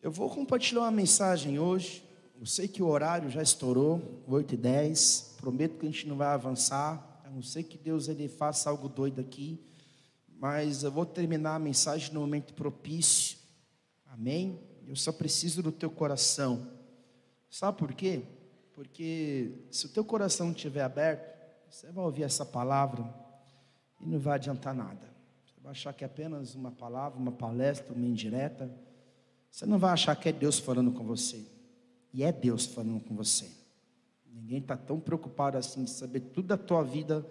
Eu vou compartilhar uma mensagem hoje. Eu sei que o horário já estourou, 8 e 10. Prometo que a gente não vai avançar. A não ser que Deus ele faça algo doido aqui. Mas eu vou terminar a mensagem no momento propício. Amém? Eu só preciso do teu coração. Sabe por quê? Porque se o teu coração estiver aberto, você vai ouvir essa palavra e não vai adiantar nada. Você vai achar que é apenas uma palavra, uma palestra, uma indireta. Você não vai achar que é Deus falando com você. E é Deus falando com você. Ninguém está tão preocupado assim de saber tudo da tua vida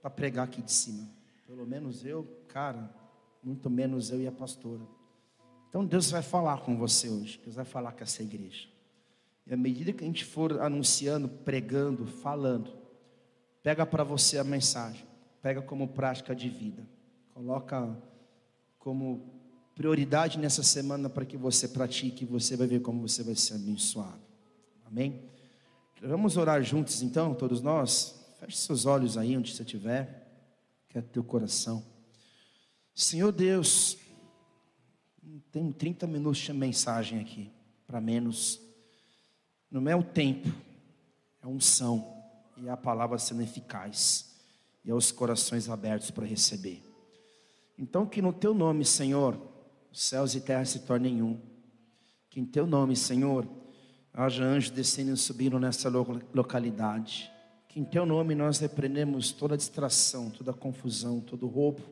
para pregar aqui de cima. Pelo menos eu, cara, muito menos eu e a pastora. Então Deus vai falar com você hoje. Deus vai falar com essa igreja. E à medida que a gente for anunciando, pregando, falando, pega para você a mensagem, pega como prática de vida, coloca como prioridade nessa semana para que você pratique, e você vai ver como você vai ser abençoado. Amém? Vamos orar juntos então, todos nós. Feche seus olhos aí onde você estiver, que é teu coração. Senhor Deus, tem 30 minutos de mensagem aqui, para menos. Não é o tempo, é a unção e a palavra sendo eficaz e aos corações abertos para receber. Então, que no teu nome, Senhor, céus e terra se tornem um. Que em teu nome, Senhor, haja anjos descendo e subindo nessa localidade. Que em teu nome nós repreendemos toda distração, toda confusão, todo roubo,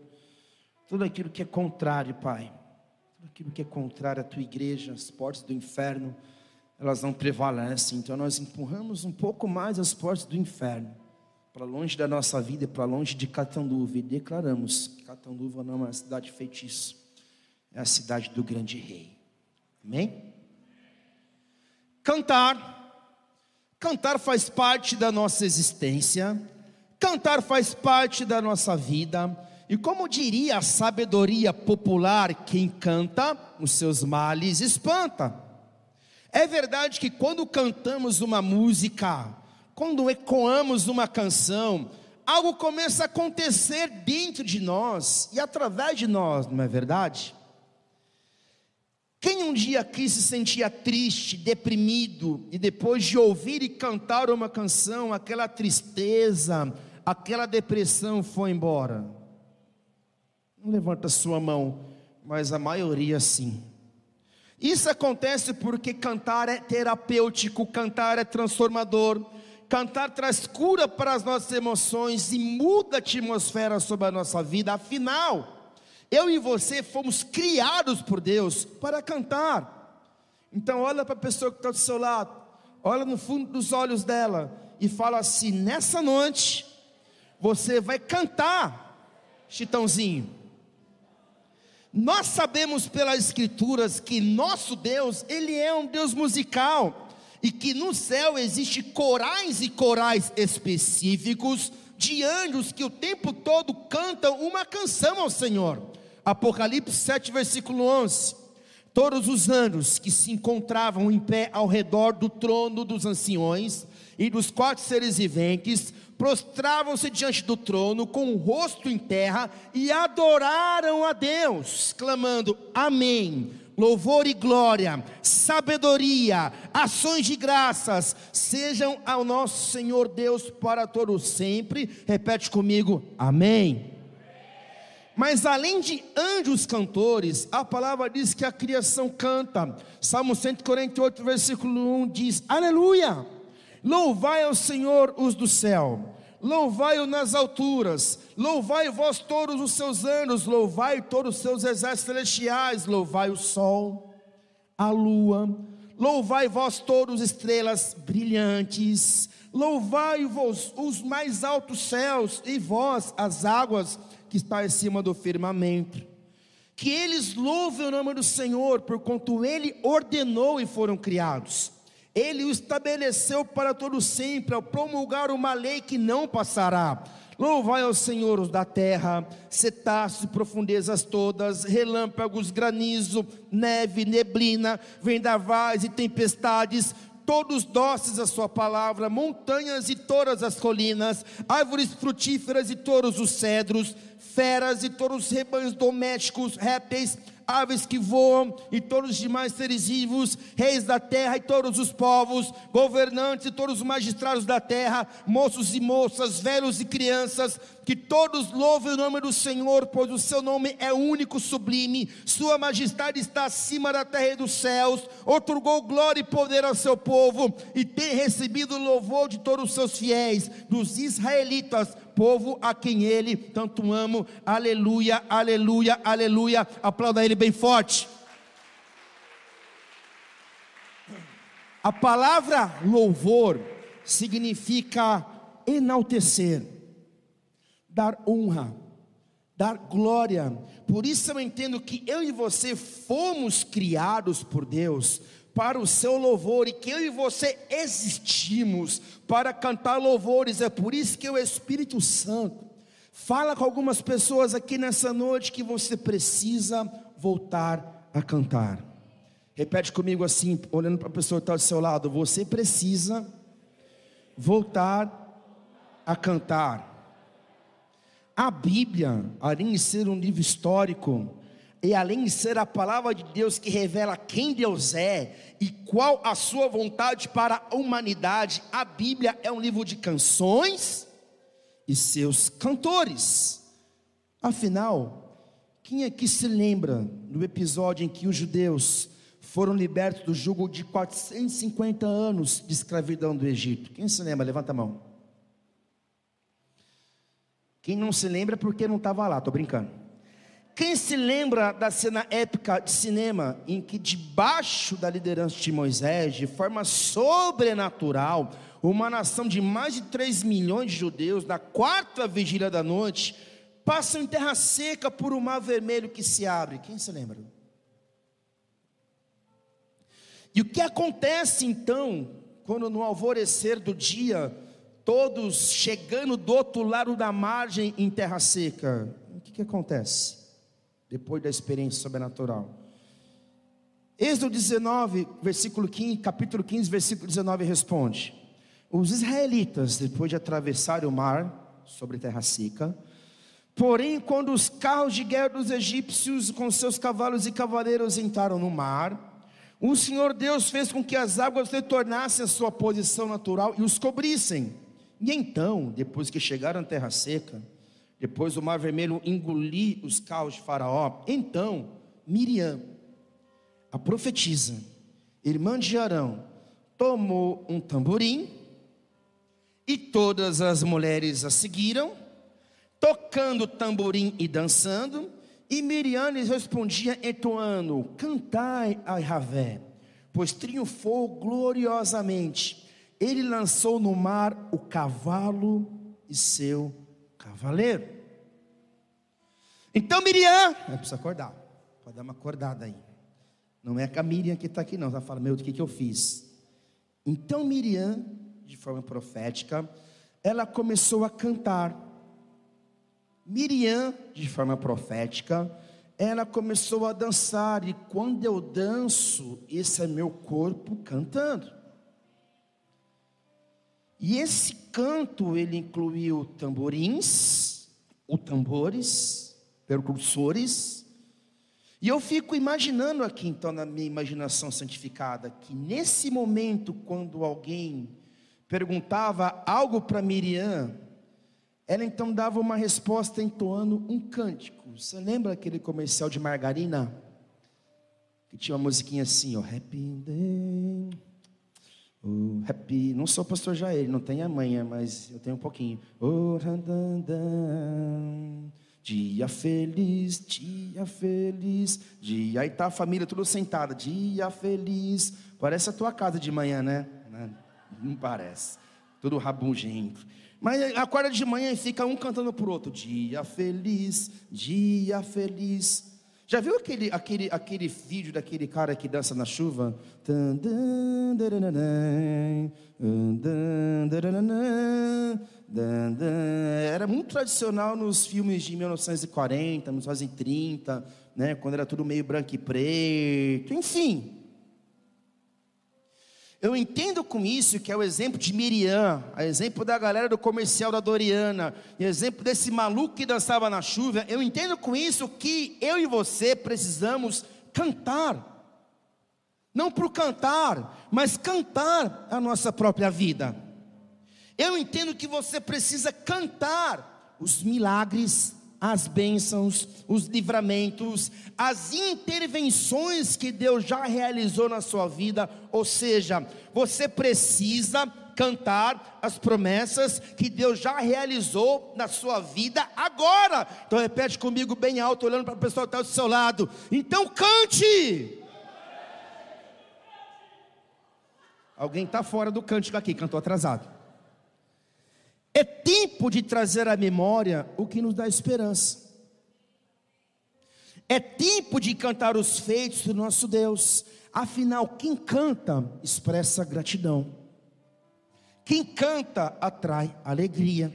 tudo aquilo que é contrário, Pai. Tudo aquilo que é contrário à tua igreja, as portas do inferno elas não prevalecem. Então nós empurramos um pouco mais as portas do inferno para longe da nossa vida, para longe de Catanduva e declaramos que Catanduva não é uma cidade feitiço, é a cidade do grande rei. Amém? Cantar. Cantar faz parte da nossa existência. Cantar faz parte da nossa vida. E como diria a sabedoria popular, quem canta, os seus males espanta. É verdade que quando cantamos uma música, quando ecoamos uma canção, algo começa a acontecer dentro de nós e através de nós, não é verdade? Quem um dia aqui se sentia triste, deprimido, e depois de ouvir e cantar uma canção, aquela tristeza, aquela depressão foi embora? Não levanta sua mão, mas a maioria sim. Isso acontece porque cantar é terapêutico, cantar é transformador, cantar traz cura para as nossas emoções e muda a atmosfera sobre a nossa vida. Afinal, eu e você fomos criados por Deus para cantar. Então, olha para a pessoa que está do seu lado, olha no fundo dos olhos dela e fala assim: nessa noite, você vai cantar, Chitãozinho. Nós sabemos pelas escrituras que nosso Deus, ele é um Deus musical e que no céu existe corais e corais específicos de anjos que o tempo todo cantam uma canção ao Senhor. Apocalipse 7 versículo 11. Todos os anjos que se encontravam em pé ao redor do trono dos anciões e dos quatro seres viventes prostravam-se diante do trono com o rosto em terra e adoraram a Deus, clamando: Amém. Louvor e glória, sabedoria, ações de graças sejam ao nosso Senhor Deus para todos sempre. Repete comigo: Amém. Mas além de anjos cantores, a palavra diz que a criação canta. Salmo 148, versículo 1 diz: Aleluia! Louvai ao Senhor os do céu, louvai-o nas alturas, louvai vós todos os seus anos, louvai todos os seus exércitos celestiais, louvai o sol, a lua, louvai vós todos estrelas brilhantes, louvai vós os mais altos céus e vós as águas que está acima do firmamento. Que eles louvem o nome do Senhor, porquanto ele ordenou e foram criados ele o estabeleceu para todo sempre, ao promulgar uma lei que não passará. Louvai ao Senhor os da terra, cetáceos profundezas todas, relâmpagos, granizo, neve, neblina, vendavais e tempestades, todos doces a sua palavra, montanhas e todas as colinas, árvores frutíferas e todos os cedros, feras e todos os rebanhos domésticos, répteis, aves que voam e todos os demais seres vivos, reis da terra e todos os povos, governantes e todos os magistrados da terra, moços e moças, velhos e crianças, que todos louvem o nome do Senhor, pois o seu nome é único, sublime, sua majestade está acima da terra e dos céus, otorgou glória e poder ao seu povo, e tem recebido o louvor de todos os seus fiéis, dos israelitas, povo a quem ele tanto ama. Aleluia, aleluia, aleluia. Aplauda ele bem forte. A palavra louvor significa enaltecer, dar honra, dar glória. Por isso eu entendo que eu e você fomos criados por Deus para o seu louvor e que eu e você existimos para cantar louvores. É por isso que o Espírito Santo fala com algumas pessoas aqui nessa noite que você precisa voltar a cantar. Repete comigo assim, olhando para a pessoa que está do seu lado: você precisa voltar a cantar. A Bíblia, além de ser um livro histórico, e além de ser a palavra de Deus que revela quem Deus é e qual a sua vontade para a humanidade, a Bíblia é um livro de canções e seus cantores. Afinal, quem aqui se lembra do episódio em que os judeus foram libertos do jugo de 450 anos de escravidão do Egito? Quem se lembra? Levanta a mão. Quem não se lembra é porque não estava lá, estou brincando. Quem se lembra da cena épica de cinema em que, debaixo da liderança de Moisés, de forma sobrenatural, uma nação de mais de 3 milhões de judeus, na quarta vigília da noite, passam em terra seca por um mar vermelho que se abre? Quem se lembra? E o que acontece então, quando no alvorecer do dia, todos chegando do outro lado da margem em terra seca? O que, que acontece? Depois da experiência sobrenatural. Êxodo 19, versículo 15, capítulo 15, versículo 19 responde: Os israelitas, depois de atravessar o mar sobre terra seca, porém, quando os carros de guerra dos egípcios com seus cavalos e cavaleiros entraram no mar, o Senhor Deus fez com que as águas retornassem à sua posição natural e os cobrissem. E então, depois que chegaram à terra seca, depois o mar vermelho engoliu os carros de Faraó. Então, Miriam, a profetisa, irmã de Arão, tomou um tamborim e todas as mulheres a seguiram, tocando tamborim e dançando. E Miriam lhes respondia entoando: Cantai a Javé, pois triunfou gloriosamente. Ele lançou no mar o cavalo e seu cavaleiro. Então Miriam, precisa acordar, pode dar uma acordada aí. Não é a Miriam que está aqui, não. Ela fala, meu, o que, que eu fiz? Então Miriam, de forma profética, ela começou a cantar. Miriam, de forma profética, ela começou a dançar, e quando eu danço, esse é meu corpo cantando. E esse canto ele incluiu tamborins, ou tambores, percussores. E eu fico imaginando aqui, então, na minha imaginação santificada, que nesse momento, quando alguém perguntava algo para Miriam, ela então dava uma resposta entoando um cântico. Você lembra aquele comercial de margarina? Que tinha uma musiquinha assim, ó, Happy Day. Oh, happy, não sou pastor Jair, não tenho a manha, mas eu tenho um pouquinho. Oh, dia feliz, dia feliz, dia. Aí tá a família tudo sentada, dia feliz. Parece a tua casa de manhã, né? Não parece. Tudo rabugento. Mas acorda de manhã e fica um cantando pro outro. Dia feliz, dia feliz. Já viu aquele, aquele, aquele vídeo daquele cara que dança na chuva? Era muito tradicional nos filmes de 1940, 1930, né, quando era tudo meio branco e preto, enfim. Eu entendo com isso que é o exemplo de Miriam, o exemplo da galera do comercial da Doriana, o exemplo desse maluco que dançava na chuva. Eu entendo com isso que eu e você precisamos cantar. Não por cantar, mas cantar a nossa própria vida. Eu entendo que você precisa cantar os milagres as bênçãos, os livramentos, as intervenções que Deus já realizou na sua vida, ou seja, você precisa cantar as promessas que Deus já realizou na sua vida agora. Então repete comigo bem alto, olhando para a pessoa que está do seu lado. Então cante. Alguém está fora do cântico aqui, cantou atrasado. É tempo de trazer à memória o que nos dá esperança. É tempo de cantar os feitos do nosso Deus. Afinal, quem canta expressa gratidão. Quem canta atrai alegria.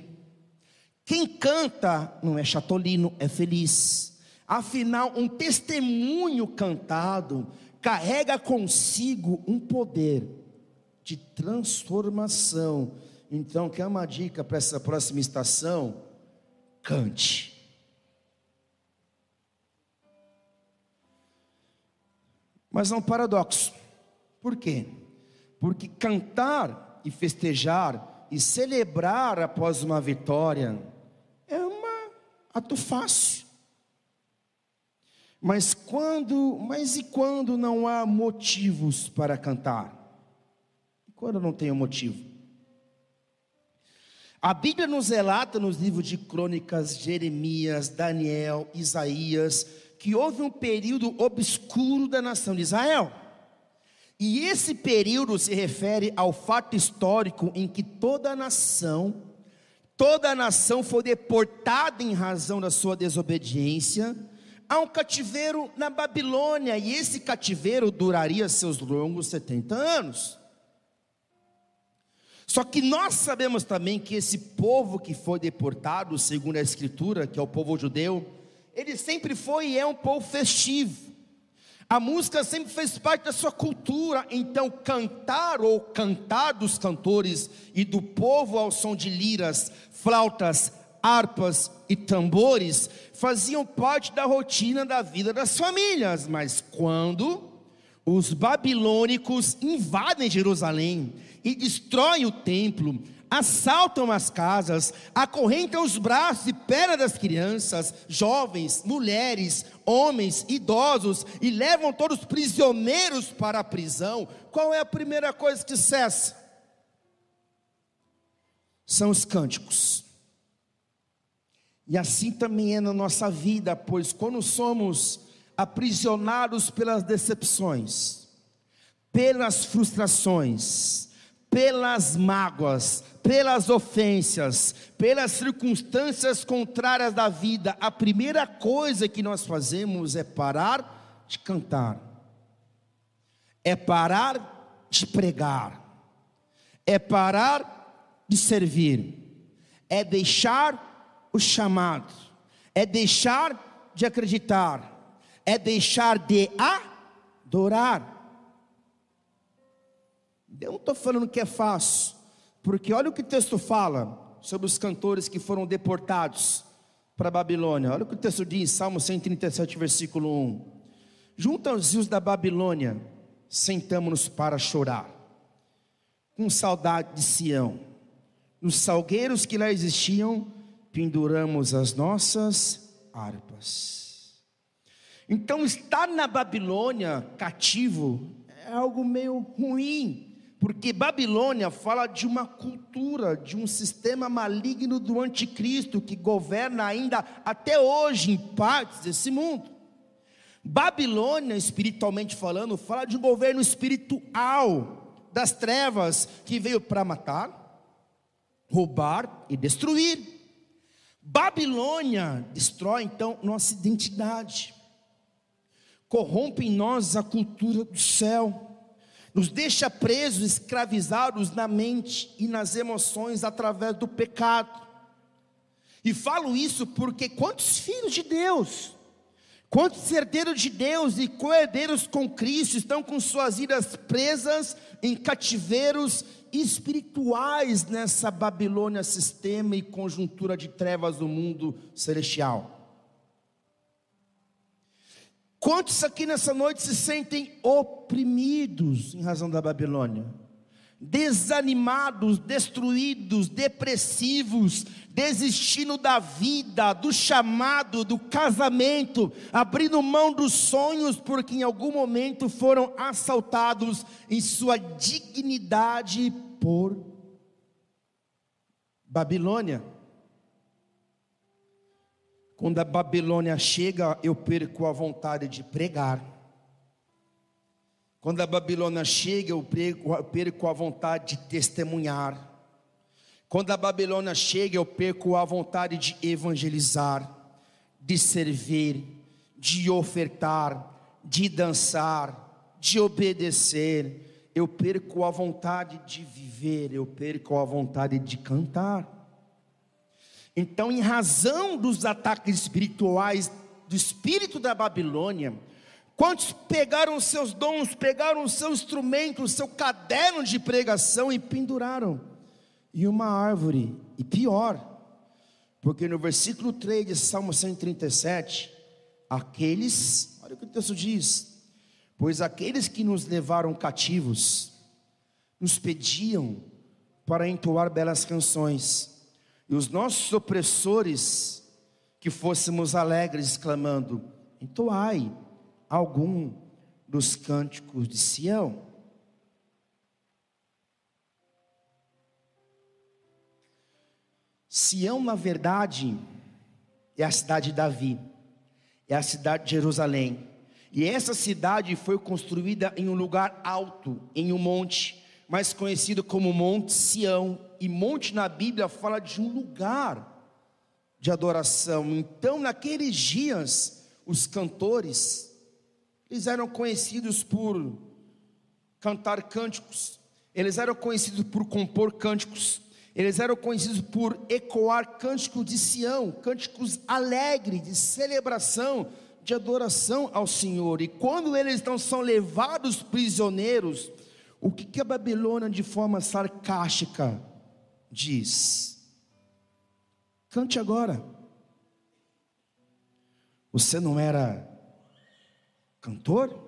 Quem canta não é chatolino, é feliz. Afinal, um testemunho cantado carrega consigo um poder de transformação então, quer uma dica para essa próxima estação? Cante. Mas é um paradoxo. Por quê? Porque cantar e festejar e celebrar após uma vitória é um ato fácil. Mas quando, mas e quando não há motivos para cantar? E quando não tem motivo? A Bíblia nos relata nos livros de Crônicas, Jeremias, Daniel, Isaías, que houve um período obscuro da nação de Israel. E esse período se refere ao fato histórico em que toda a nação, toda a nação foi deportada em razão da sua desobediência a um cativeiro na Babilônia, e esse cativeiro duraria seus longos 70 anos. Só que nós sabemos também que esse povo que foi deportado, segundo a Escritura, que é o povo judeu, ele sempre foi e é um povo festivo. A música sempre fez parte da sua cultura, então cantar ou cantar dos cantores e do povo ao som de liras, flautas, harpas e tambores faziam parte da rotina da vida das famílias, mas quando os babilônicos invadem Jerusalém e destroem o templo, assaltam as casas, acorrentam os braços e pernas das crianças, jovens, mulheres, homens, idosos e levam todos prisioneiros para a prisão. Qual é a primeira coisa que cessa? São os cânticos. E assim também é na nossa vida, pois quando somos aprisionados pelas decepções, pelas frustrações, pelas mágoas, pelas ofensas, pelas circunstâncias contrárias da vida, a primeira coisa que nós fazemos é parar de cantar, é parar de pregar, é parar de servir, é deixar o chamado, é deixar de acreditar, é deixar de adorar. Eu não estou falando que é fácil, porque olha o que o texto fala sobre os cantores que foram deportados para a Babilônia. Olha o que o texto diz, Salmo 137, versículo 1. Junto aos rios da Babilônia, sentamos-nos para chorar, com saudade de Sião. Nos salgueiros que lá existiam, penduramos as nossas harpas. Então, estar na Babilônia cativo é algo meio ruim, porque Babilônia fala de uma cultura, de um sistema maligno do anticristo que governa ainda até hoje em partes desse mundo. Babilônia, espiritualmente falando, fala de um governo espiritual das trevas que veio para matar, roubar e destruir. Babilônia destrói então nossa identidade, corrompe em nós a cultura do céu nos deixa presos, escravizados na mente e nas emoções através do pecado. E falo isso porque quantos filhos de Deus Quantos herdeiros de Deus e coerdeiros com Cristo estão com suas vidas presas em cativeiros espirituais nessa Babilônia, sistema e conjuntura de trevas do mundo celestial? Quantos aqui nessa noite se sentem oprimidos em razão da Babilônia? Desanimados, destruídos, depressivos, desistindo da vida, do chamado, do casamento, abrindo mão dos sonhos, porque em algum momento foram assaltados em sua dignidade por Babilônia. Quando a Babilônia chega, eu perco a vontade de pregar. Quando a Babilônia chega, eu perco a vontade de testemunhar. Quando a Babilônia chega, eu perco a vontade de evangelizar, de servir, de ofertar, de dançar, de obedecer. Eu perco a vontade de viver, eu perco a vontade de cantar. Então, em razão dos ataques espirituais do espírito da Babilônia, quantos pegaram seus dons, pegaram o seu instrumento, o seu caderno de pregação e penduraram em uma árvore, e pior, porque no versículo 3 de Salmo 137, aqueles, olha o que o texto diz: pois aqueles que nos levaram cativos, nos pediam para entoar belas canções, e os nossos opressores que fôssemos alegres, exclamando: entoai algum dos cânticos de Sião. Sião, na verdade, é a cidade de Davi, é a cidade de Jerusalém. E essa cidade foi construída em um lugar alto, em um monte, mais conhecido como Monte Sião, e monte na Bíblia fala de um lugar de adoração. Então, naqueles dias, os cantores, eles eram conhecidos por cantar cânticos, eles eram conhecidos por compor cânticos, eles eram conhecidos por ecoar cânticos de Sião, cânticos alegres, de celebração, de adoração ao Senhor. E quando eles então são levados prisioneiros, o que, que a Babilônia, de forma sarcástica, diz: cante agora. Você não era cantor?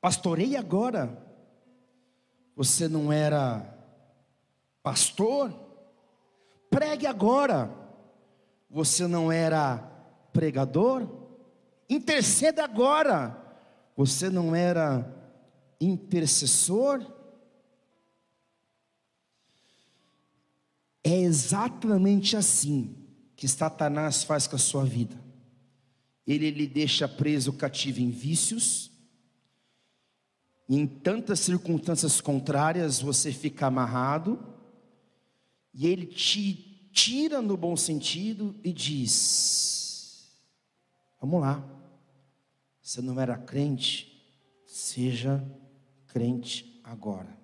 Pastorei agora. Você não era pastor? Pregue agora. Você não era pregador? Interceda agora. Você não era intercessor? É exatamente assim que Satanás faz com a sua vida. Ele lhe deixa preso cativo em vícios, e em tantas circunstâncias contrárias você fica amarrado, e ele te tira no bom sentido e diz: Vamos lá, você não era crente, seja crente agora.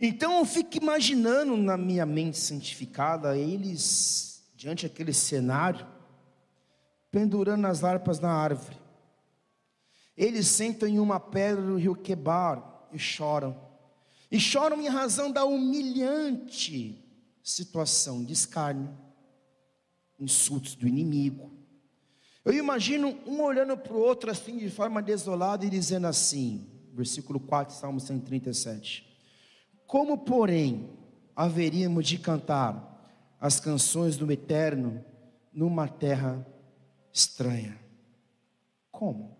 Então eu fico imaginando na minha mente santificada eles diante daquele cenário, pendurando as harpas na árvore. Eles sentam em uma pedra do rio Quebar e choram. E choram em razão da humilhante situação de escárnio, insultos do inimigo. Eu imagino um olhando para o outro assim de forma desolada e dizendo assim, versículo 4, Salmo 137. Como, porém, haveríamos de cantar as canções do Eterno numa terra estranha? Como?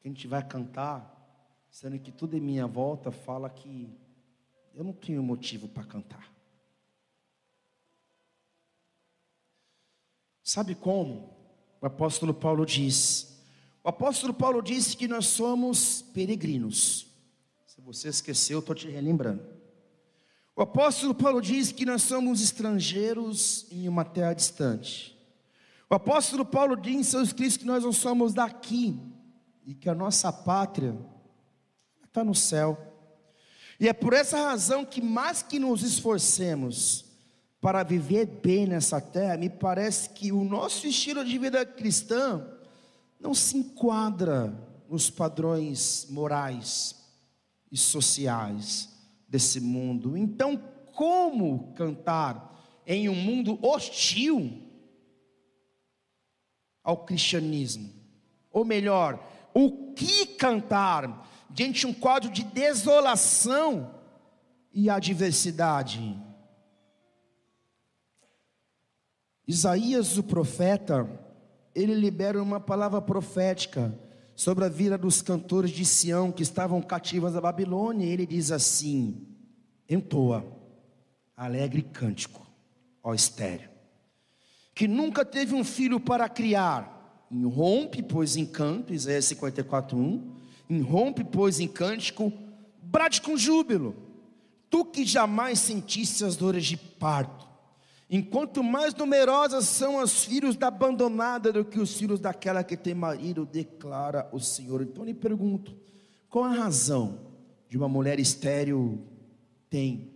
Que a gente vai cantar, sendo que tudo em minha volta fala que eu não tenho motivo para cantar. Sabe como? O apóstolo Paulo diz. O apóstolo Paulo disse que nós somos peregrinos. Se você esqueceu, estou te relembrando. O apóstolo Paulo diz que nós somos estrangeiros em uma terra distante. O apóstolo Paulo diz em seus escritos que nós não somos daqui e que a nossa pátria está no céu. E é por essa razão que, mais que nos esforcemos para viver bem nessa terra, me parece que o nosso estilo de vida cristã não se enquadra nos padrões morais e sociais desse mundo. Então, como cantar em um mundo hostil ao cristianismo? Ou melhor, o que cantar diante de um quadro de desolação e adversidade? Isaías, o profeta, ele libera uma palavra profética sobre a vida dos cantores de Sião que estavam cativos da Babilônia. Ele diz assim: entoa, alegre cântico, ó estéreo, que nunca teve um filho para criar, irrompe, pois em canto, Isaías 54, 1, irrompe, pois em cântico, brade com júbilo, tu que jamais sentiste as dores de parto, Enquanto mais numerosas são os filhos da abandonada do que os filhos daquela que tem marido, declara o Senhor. Então lhe pergunto: qual a razão de uma mulher estéril tem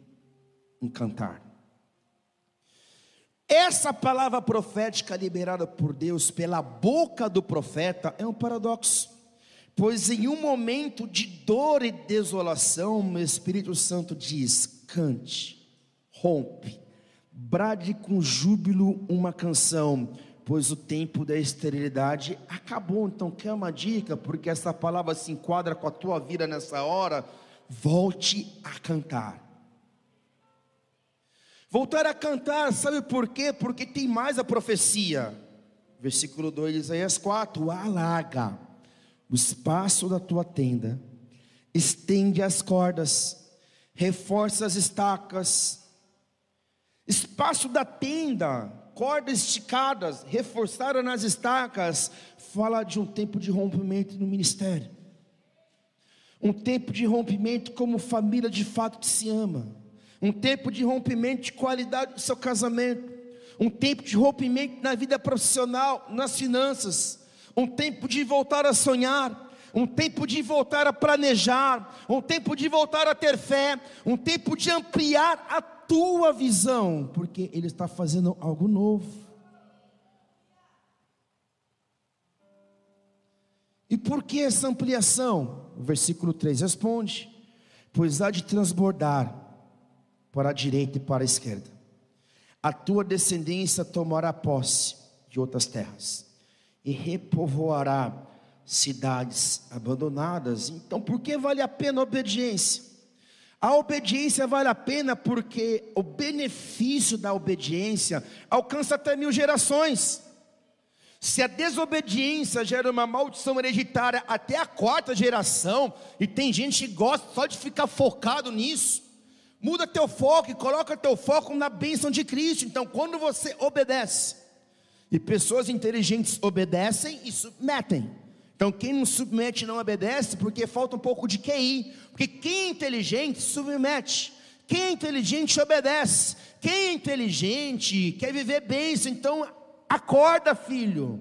um cantar? Essa palavra profética liberada por Deus pela boca do profeta é um paradoxo, pois em um momento de dor e desolação, o Espírito Santo diz: cante, rompe, brade com júbilo uma canção, pois o tempo da esterilidade acabou. Então, quer uma dica? Porque essa palavra se enquadra com a tua vida nessa hora. Volte a cantar. Voltar a cantar, sabe por quê? Porque tem mais a profecia. Versículo 2 de Isaías 4: Alaga o espaço da tua tenda, estende as cordas, reforça as estacas, Espaço da tenda, cordas esticadas, reforçadas nas estacas, fala de um tempo de rompimento no ministério. Um tempo de rompimento como família de fato se ama. Um tempo de rompimento de qualidade do seu casamento. Um tempo de rompimento na vida profissional, nas finanças. Um tempo de voltar a sonhar um tempo de voltar a planejar, um tempo de voltar a ter fé, um tempo de ampliar a tua visão, porque Ele está fazendo algo novo. E por que essa ampliação? O versículo 3 responde: Pois há de transbordar para a direita e para a esquerda, a tua descendência tomará posse de outras terras e repovoará cidades abandonadas. Então, por que vale a pena a obediência? A obediência vale a pena porque o benefício da obediência alcança até mil gerações. Se a desobediência gera uma maldição hereditária até a quarta geração, e tem gente que gosta só de ficar focado nisso, muda teu foco e coloca teu foco na bênção de Cristo. Então, quando você obedece, e pessoas inteligentes obedecem e submetem. Então, quem não submete não obedece porque falta um pouco de QI. Porque quem é inteligente submete. Quem é inteligente obedece. Quem é inteligente quer viver bem. Então, acorda, filho.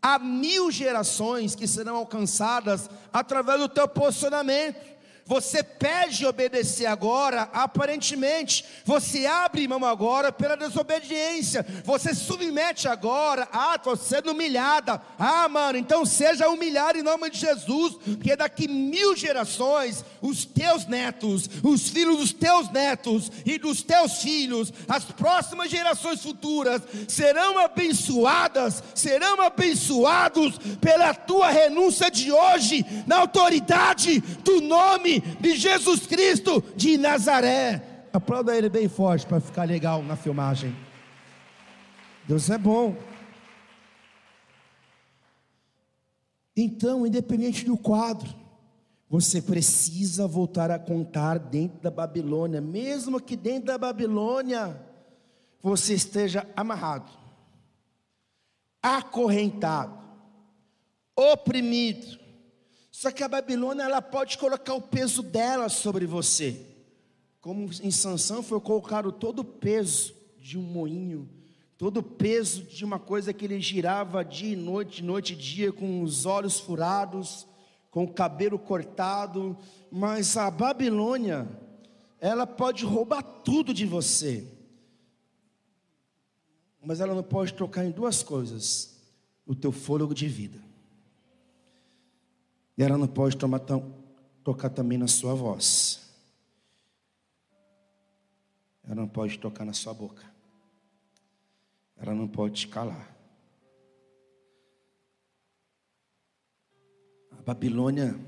Há mil gerações que serão alcançadas através do teu posicionamento. Você pede obedecer agora, aparentemente. Você abre mão agora pela desobediência. Você submete agora. Ah, estou sendo humilhada. Ah, mano, então seja humilhado em nome de Jesus. Porque daqui mil gerações, os teus netos, os filhos dos teus netos e dos teus filhos, as próximas gerações futuras serão abençoadas, serão abençoados pela tua renúncia de hoje, na autoridade do nome de Jesus Cristo de Nazaré. Aplauda ele bem forte para ficar legal na filmagem. Deus é bom. Então, independente do quadro, você precisa voltar a contar dentro da Babilônia, mesmo que dentro da Babilônia você esteja amarrado, acorrentado, oprimido, só que a Babilônia ela pode colocar o peso dela sobre você. Como em Sansão foi colocado todo o peso de um moinho, todo o peso de uma coisa que ele girava dia e noite, noite e dia, com os olhos furados, com o cabelo cortado. Mas a Babilônia, ela pode roubar tudo de você. mas ela não pode tocar em duas coisas: o teu fôlego de vida. E ela não pode tomar, tocar também na sua voz. Ela não pode tocar na sua boca. Ela não pode te calar. A Babilônia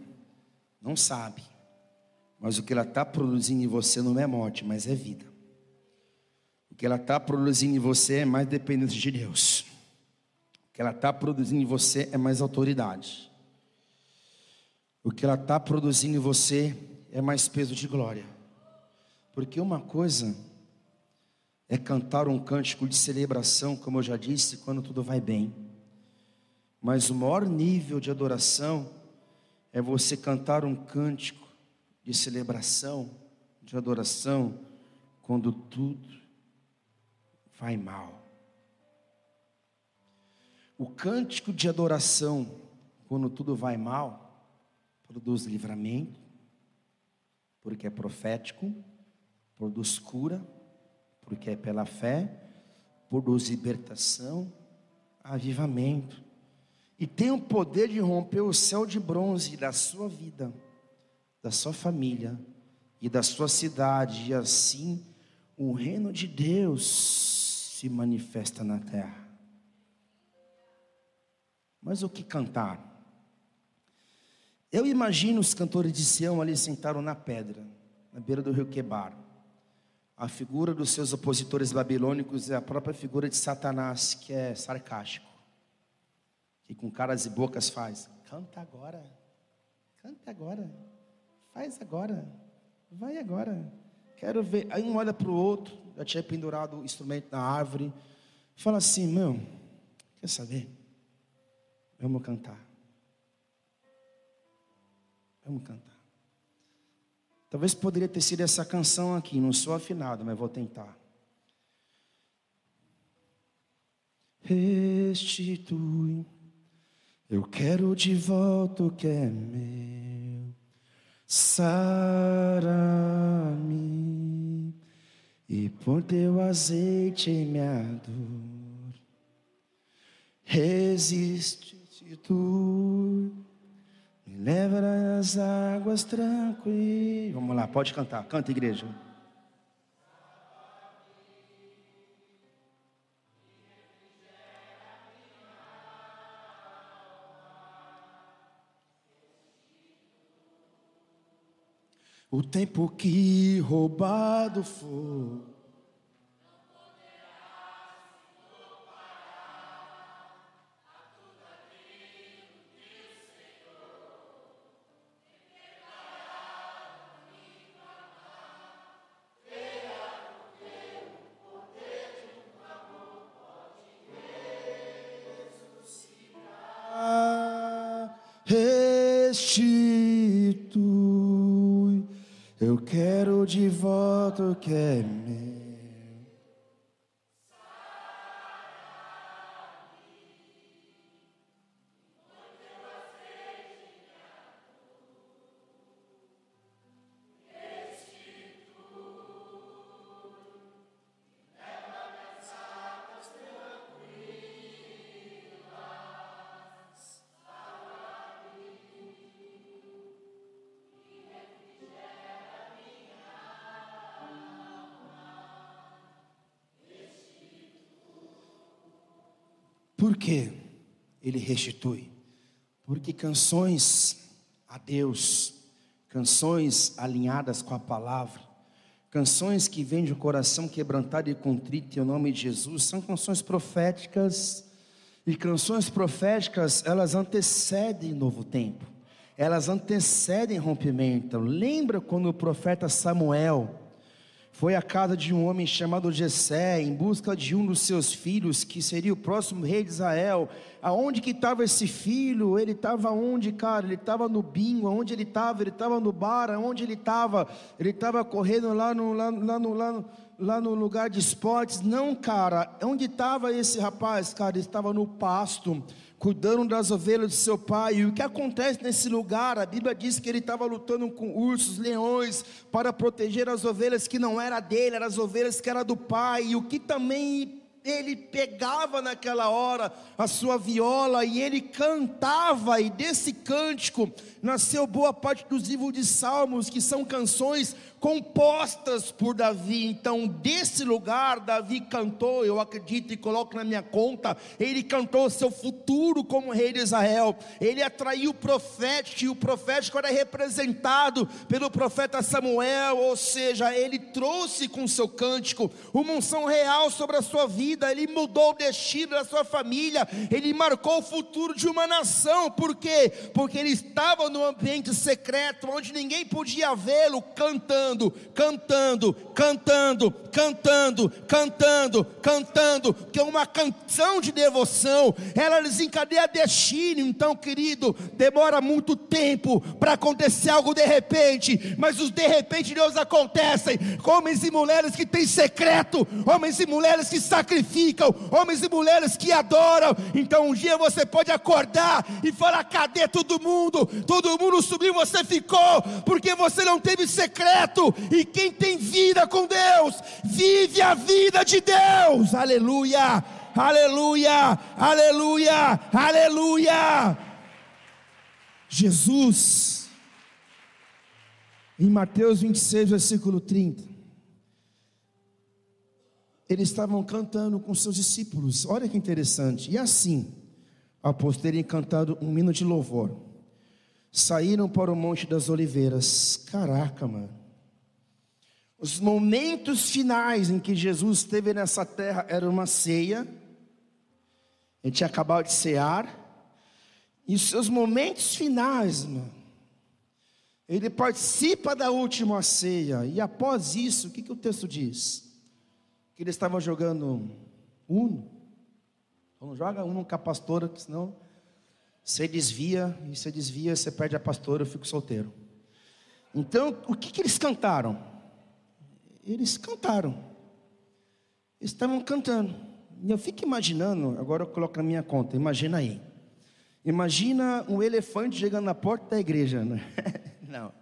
não sabe, mas o que ela está produzindo em você não é morte, mas é vida. O que ela está produzindo em você é mais dependência de Deus. O que ela está produzindo em você é mais autoridade. O que ela está produzindo em você é mais peso de glória. Porque uma coisa é cantar um cântico de celebração, como eu já disse, quando tudo vai bem. Mas o maior nível de adoração é você cantar um cântico de celebração, de adoração, quando tudo vai mal. O cântico de adoração, quando tudo vai mal, produz livramento, porque é profético, produz cura, porque é pela fé, produz libertação, avivamento. E tem o poder de romper o céu de bronze da sua vida, da sua família e da sua cidade, e assim o reino de Deus se manifesta na terra. Mas o que cantar? Eu imagino os cantores de Sião ali sentaram na pedra, na beira do rio Quebar. A figura dos seus opositores babilônicos é a própria figura de Satanás, que é sarcástico que com caras e bocas faz: canta agora, canta agora, faz agora, vai agora. Quero ver. Aí um olha para o outro, já tinha pendurado o instrumento na árvore, fala assim: meu, quer saber? Vamos cantar. Vamos cantar. Talvez poderia ter sido essa canção aqui, não sou afinado, mas vou tentar. Restitui eu quero de volta o que é meu. Sara-me e por teu azeite em minha dor. Resiste tu, leva às águas tranquilas. Vamos lá, pode cantar, canta igreja. O tempo que roubado for. Por que ele restitui? Porque canções a Deus, canções alinhadas com a palavra, canções que vêm de um coração quebrantado e contrito em nome de Jesus, são canções proféticas. E canções proféticas, elas antecedem novo tempo. Elas antecedem rompimento. Lembra quando o profeta Samuel foi à casa de um homem chamado Jessé, em busca de um dos seus filhos, que seria o próximo rei de Israel. Aonde que estava esse filho? Ele estava onde, cara? Ele estava no bingo, aonde ele estava? Ele estava no bar, aonde ele estava? Ele estava correndo lá no, lá, lá, no, lá, no, lá no lugar de esportes? Não, cara. Onde estava esse rapaz? Cara, ele estava no pasto cuidando das ovelhas de seu pai. E o que acontece nesse lugar? A Bíblia diz que ele estava lutando com ursos, leões, para proteger as ovelhas que não era dele, eram as ovelhas que era do pai. E o que também ele pegava naquela hora a sua viola e ele cantava, e desse cântico nasceu boa parte dos livros de Salmos, que são canções compostas por Davi. Então, desse lugar, Davi cantou, eu acredito e coloco na minha conta, ele cantou seu futuro como rei de Israel. Ele atraiu o profético, e o profético era representado pelo profeta Samuel, ou seja, ele trouxe com seu cântico uma unção real sobre a sua vida, ele mudou o destino da sua família, ele marcou o futuro de uma nação. Por quê? Porque ele estava no ambiente secreto, onde ninguém podia vê-lo cantando cantando, cantando, cantando, cantando, cantando, cantando, que é uma canção de devoção, ela desencadeia destino. Então, querido, demora muito tempo para acontecer algo de repente, mas os de repente Deus acontecem. Homens e mulheres que têm secreto, homens e mulheres que sacrificam, homens e mulheres que adoram. Então, um dia você pode acordar e falar: cadê todo mundo? Todo mundo subiu, você ficou, porque você não teve secreto e quem tem vida com Deus, vive a vida de Deus. Aleluia, aleluia, aleluia, aleluia. Jesus, em Mateus 26, versículo 30, eles estavam cantando com seus discípulos, olha que interessante, e assim, após terem cantado um hino de louvor, saíram para o Monte das Oliveiras. Caraca, mano. Os momentos finais em que Jesus esteve nessa terra era uma ceia, ele tinha acabado de cear, e os seus momentos finais, mano, ele participa da última ceia, e após isso, o que, que o texto diz? Que ele estava jogando uno, não joga uno com a pastora, senão você desvia, e você desvia, você perde a pastora, eu fico solteiro. Então, o que, que eles cantaram? Eles cantaram. Estavam cantando. E eu fico imaginando, agora eu coloco na minha conta, imagina aí. Imagina um elefante chegando na porta da igreja. Né? Não.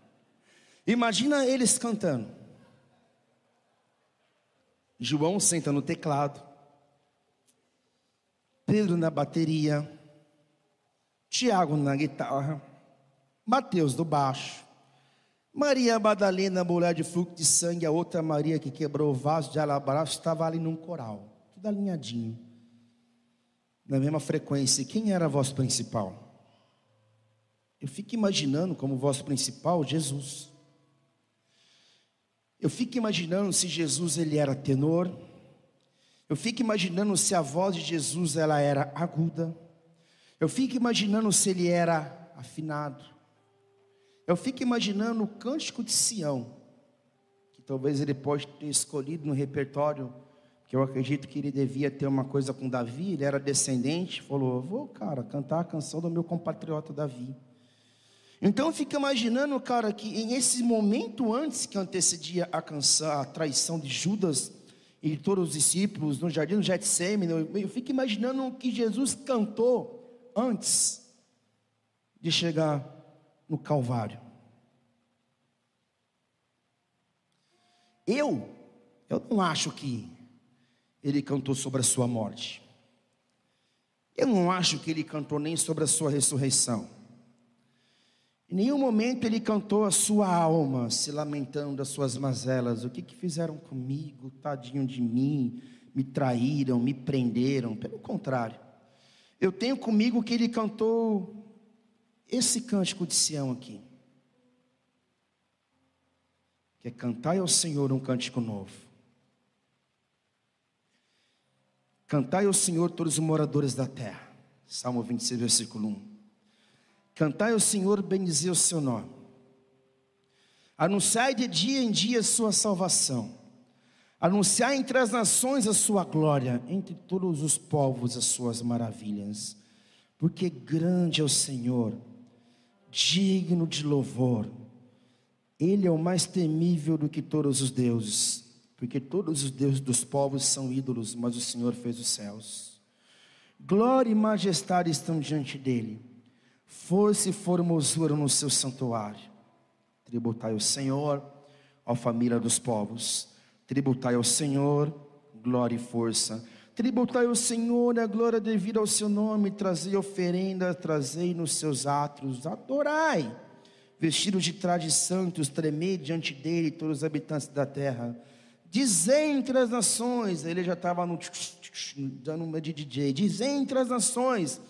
Imagina eles cantando. João senta no teclado. Pedro na bateria. Tiago na guitarra. Mateus do baixo. Maria Madalena, mulher de fluxo de sangue, a outra Maria que quebrou o vaso de alabastro, estava ali num coral, tudo alinhadinho, na mesma frequência. Quem era a voz principal? Eu fico imaginando como voz principal Jesus. Eu fico imaginando se Jesus ele era tenor. Eu fico imaginando se a voz de Jesus ela era aguda. Eu fico imaginando se ele era afinado. Eu fico imaginando o cântico de Sião, que talvez ele pode ter escolhido no repertório, que eu acredito que ele devia ter uma coisa com Davi, ele era descendente, falou: vou, cara, cantar a canção do meu compatriota Davi. Então eu fico imaginando, cara, que em esse momento antes que antecedia a canção, a traição de Judas e todos os discípulos no jardim do Getsemane, eu fico imaginando o que Jesus cantou antes de chegar no Calvário. Eu, eu não acho que ele cantou sobre a sua morte. Eu não acho que ele cantou nem sobre a sua ressurreição. Em nenhum momento ele cantou a sua alma, se lamentando das suas mazelas. O que, que fizeram comigo? Tadinho de mim, me traíram, me prenderam. Pelo contrário, eu tenho comigo que ele cantou esse cântico de Sião aqui, que é cantai ao Senhor um cântico novo. Cantai ao Senhor todos os moradores da terra. Salmo 26, versículo 1. Cantai ao Senhor, bendizei o seu nome. Anunciai de dia em dia a sua salvação. Anunciai entre as nações a sua glória, entre todos os povos as suas maravilhas. Porque grande é o Senhor digno de louvor. Ele é o mais temível do que todos os deuses, porque todos os deuses dos povos são ídolos, mas o Senhor fez os céus. Glória e majestade estão diante dele, força e formosura no seu santuário. Tributai ao Senhor, ó família dos povos, tributai ao Senhor, glória e força. Tributai o Senhor a glória devida ao seu nome, trazei oferenda, trazei nos seus atos, adorai. Vestidos de trajes santos, tremei diante dele todos os habitantes da terra. Dizei entre as nações, ele já estava no dando uma de DJ. Dizei entre as nações,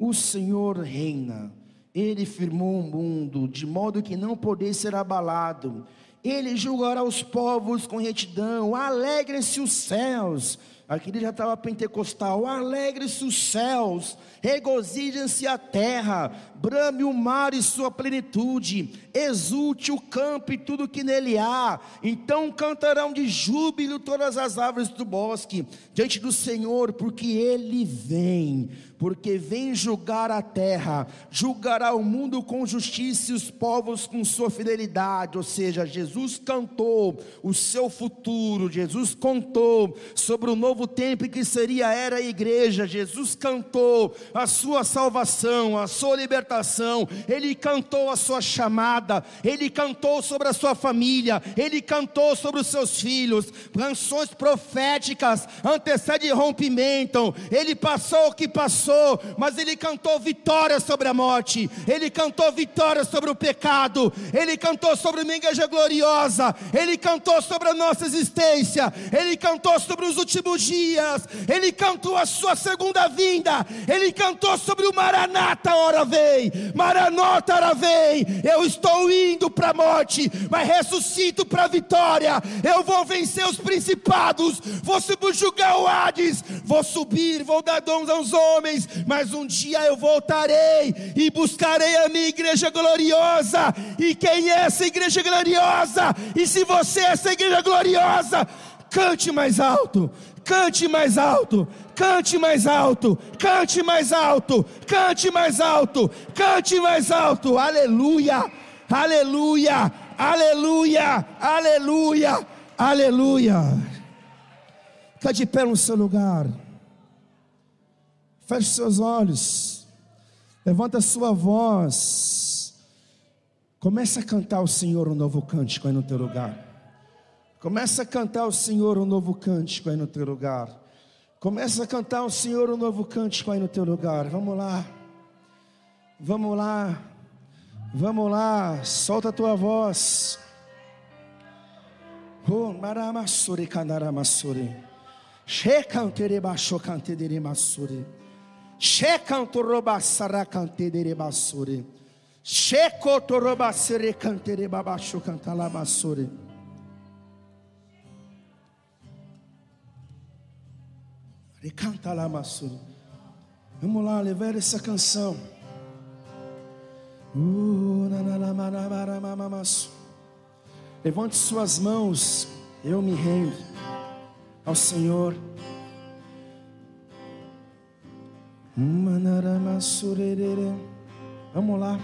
o Senhor reina. Ele firmou o mundo, de modo que não podeis ser abalado. Ele julgará os povos com retidão. Alegrem-se os céus Aquele já estava pentecostal. Alegre-se os céus, regozijem-se a terra, brame o mar e sua plenitude, exulte o campo e tudo que nele há. Então cantarão de júbilo todas as árvores do bosque diante do Senhor, porque ele vem porque vem julgar a terra, julgará o mundo com justiça e os povos com sua fidelidade. Ou seja, Jesus cantou o seu futuro, Jesus contou sobre o novo tempo que seria a era a igreja, Jesus cantou a sua salvação, a sua libertação, ele cantou a sua chamada, ele cantou sobre a sua família, ele cantou sobre os seus filhos, canções proféticas antecedem rompimento, ele passou o que passou passou, mas ele cantou vitória sobre a morte, ele cantou vitória sobre o pecado, ele cantou sobre uma igreja gloriosa, ele cantou sobre a nossa existência, ele cantou sobre os últimos dias, ele cantou a sua segunda vinda, ele cantou sobre o Maranata, hora vem, Maranata, hora vem, eu estou indo para a morte, mas ressuscito para a vitória, eu vou vencer os principados, vou subjugar o Hades, vou subir, vou dar dons aos homens mas um dia eu voltarei e buscarei a minha igreja gloriosa. E quem é essa igreja gloriosa? E se você é essa igreja gloriosa, cante mais alto, cante mais alto, cante mais alto, cante mais alto, cante mais alto, cante mais alto, aleluia, aleluia, aleluia, aleluia, aleluia. Fica de pé no seu lugar. Feche seus olhos. Levanta a sua voz. Comece a cantar ao Senhor um novo cântico aí no teu lugar. Comece a cantar ao Senhor um novo cântico aí no teu lugar. Comece a cantar ao Senhor um novo cântico aí no teu lugar. Vamos lá. Vamos lá. Vamos lá. Solta a tua voz. Oh, maramassuri kanaramassuri. Shekantere baixo cantere massuri. Shekanto roba sarakante de. Recanta lá, Massuri. Vamos lá, levar essa canção. Levante suas mãos. Eu me rendo ao Senhor. Vamos lá.